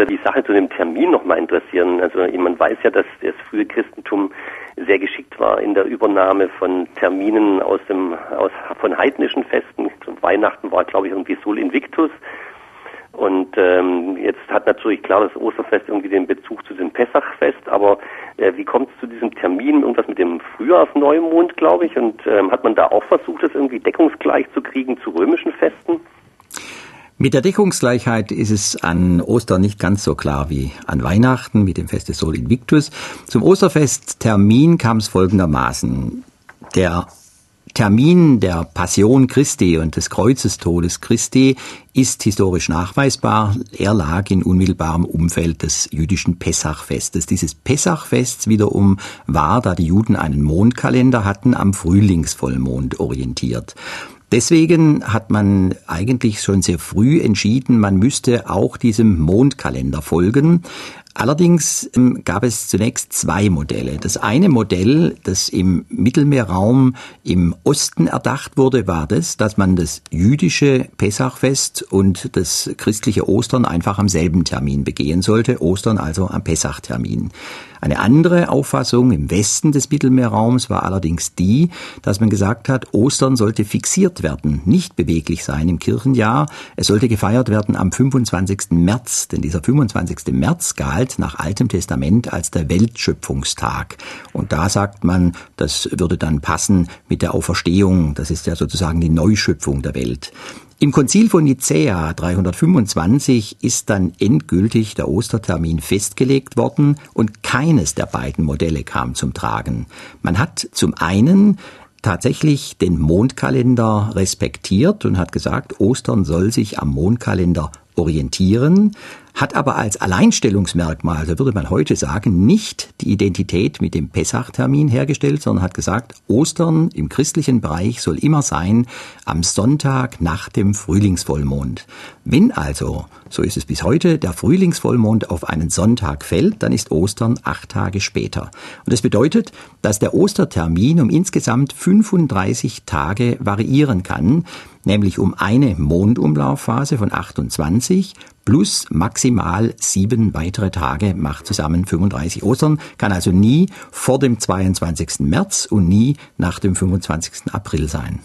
würde die Sache zu dem Termin nochmal interessieren. Also man weiß ja, dass das frühe Christentum sehr geschickt war in der Übernahme von Terminen aus dem aus von heidnischen Festen. Weihnachten war, glaube ich, irgendwie Sol Invictus. Und ähm, jetzt hat natürlich klar das Osterfest irgendwie den Bezug zu dem Pessachfest, aber äh, wie kommt es zu diesem Termin? Irgendwas mit dem Frühjahrsneumond, glaube ich. Und ähm, hat man da auch versucht, das irgendwie deckungsgleich zu kriegen zu römischen Festen? Mit der Deckungsgleichheit ist es an Ostern nicht ganz so klar wie an Weihnachten mit dem Fest des Sol Invictus. Zum Osterfest-Termin kam es folgendermaßen. Der Termin der Passion Christi und des Kreuzestodes Christi ist historisch nachweisbar. Er lag in unmittelbarem Umfeld des jüdischen Pessachfestes. Dieses Pessachfest wiederum war, da die Juden einen Mondkalender hatten, am Frühlingsvollmond orientiert. Deswegen hat man eigentlich schon sehr früh entschieden, man müsste auch diesem Mondkalender folgen. Allerdings ähm, gab es zunächst zwei Modelle. Das eine Modell, das im Mittelmeerraum im Osten erdacht wurde, war das, dass man das jüdische Pessachfest und das christliche Ostern einfach am selben Termin begehen sollte. Ostern also am Pessachtermin. Eine andere Auffassung im Westen des Mittelmeerraums war allerdings die, dass man gesagt hat, Ostern sollte fixiert werden, nicht beweglich sein im Kirchenjahr. Es sollte gefeiert werden am 25. März, denn dieser 25. März galt nach Altem Testament als der Weltschöpfungstag. Und da sagt man, das würde dann passen mit der Auferstehung. Das ist ja sozusagen die Neuschöpfung der Welt. Im Konzil von Nicäa 325 ist dann endgültig der Ostertermin festgelegt worden und keines der beiden Modelle kam zum Tragen. Man hat zum einen tatsächlich den Mondkalender respektiert und hat gesagt, Ostern soll sich am Mondkalender orientieren hat aber als Alleinstellungsmerkmal, so würde man heute sagen, nicht die Identität mit dem Pessachtermin hergestellt, sondern hat gesagt, Ostern im christlichen Bereich soll immer sein am Sonntag nach dem Frühlingsvollmond. Wenn also, so ist es bis heute, der Frühlingsvollmond auf einen Sonntag fällt, dann ist Ostern acht Tage später. Und das bedeutet, dass der Ostertermin um insgesamt 35 Tage variieren kann, nämlich um eine Mondumlaufphase von 28 plus maximal sieben weitere Tage macht zusammen 35 Ostern, kann also nie vor dem 22. März und nie nach dem 25. April sein.